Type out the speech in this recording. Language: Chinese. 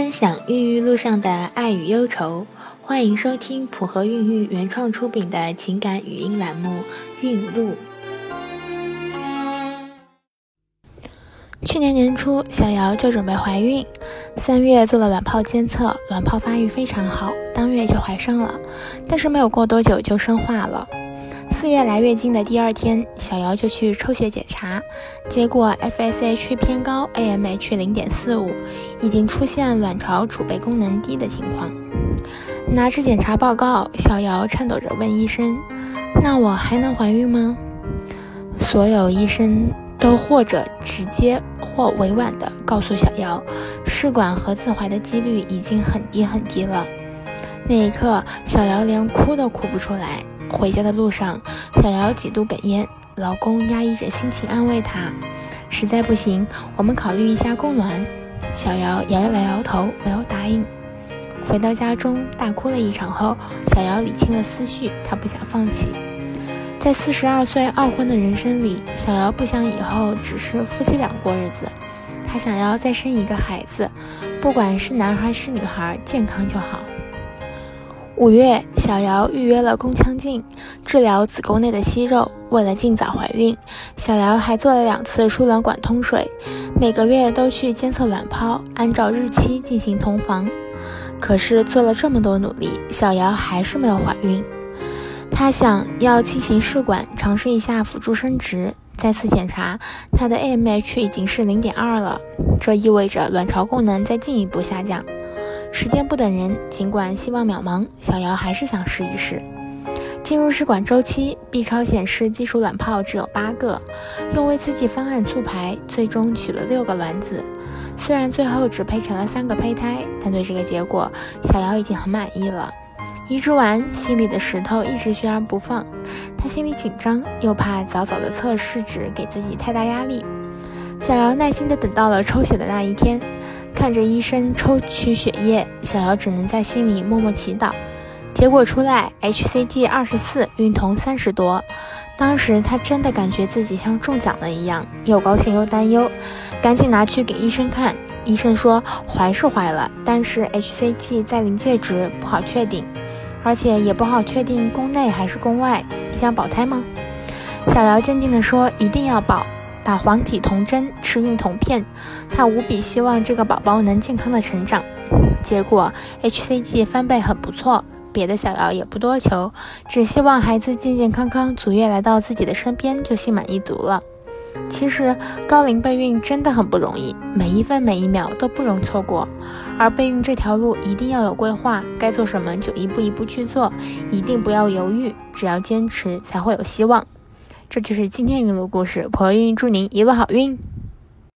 分享孕育路上的爱与忧愁，欢迎收听普和孕育原创出品的情感语音栏目《孕路》。去年年初，小瑶就准备怀孕，三月做了卵泡监测，卵泡发育非常好，当月就怀上了，但是没有过多久就生化了。四月来月经的第二天，小瑶就去抽血检查，结果 FSH 偏高，AMH 零点四五，已经出现卵巢储备功能低的情况。拿着检查报告，小瑶颤抖着问医生：“那我还能怀孕吗？”所有医生都或者直接或委婉地告诉小瑶，试管和自怀的几率已经很低很低了。那一刻，小瑶连哭都哭不出来。回家的路上，小瑶几度哽咽，老公压抑着心情安慰她：“实在不行，我们考虑一下供暖。”小瑶摇了摇头，没有答应。回到家中，大哭了一场后，小瑶理清了思绪，她不想放弃。在四十二岁二婚的人生里，小瑶不想以后只是夫妻俩过日子，她想要再生一个孩子，不管是男孩是女孩，健康就好。五月，小瑶预约了宫腔镜，治疗子宫内的息肉。为了尽早怀孕，小瑶还做了两次输卵管通水，每个月都去监测卵泡，按照日期进行同房。可是做了这么多努力，小瑶还是没有怀孕。她想要进行试管，尝试一下辅助生殖。再次检查，她的 AMH 已经是零点二了，这意味着卵巢功能在进一步下降。时间不等人，尽管希望渺茫，小瑶还是想试一试。进入试管周期，B 超显示基础卵泡只有八个，用微刺激方案促排，最终取了六个卵子。虽然最后只配成了三个胚胎，但对这个结果，小瑶已经很满意了。移植完，心里的石头一直悬而不放，她心里紧张，又怕早早的测试纸给自己太大压力。小瑶耐心地等到了抽血的那一天。看着医生抽取血液，小瑶只能在心里默默祈祷。结果出来，hCG 二十四，孕酮三十多。当时她真的感觉自己像中奖了一样，又高兴又担忧，赶紧拿去给医生看。医生说怀是怀了，但是 hCG 在临界值，不好确定，而且也不好确定宫内还是宫外。你想保胎吗？小瑶坚定地说一定要保。打黄体酮针，吃孕酮片，她无比希望这个宝宝能健康的成长。结果 hCG 翻倍很不错，别的小瑶也不多求，只希望孩子健健康康，足月来到自己的身边就心满意足了。其实高龄备孕真的很不容易，每一分每一秒都不容错过。而备孕这条路一定要有规划，该做什么就一步一步去做，一定不要犹豫，只要坚持才会有希望。这就是今天孕路故事，婆运祝您一路好运。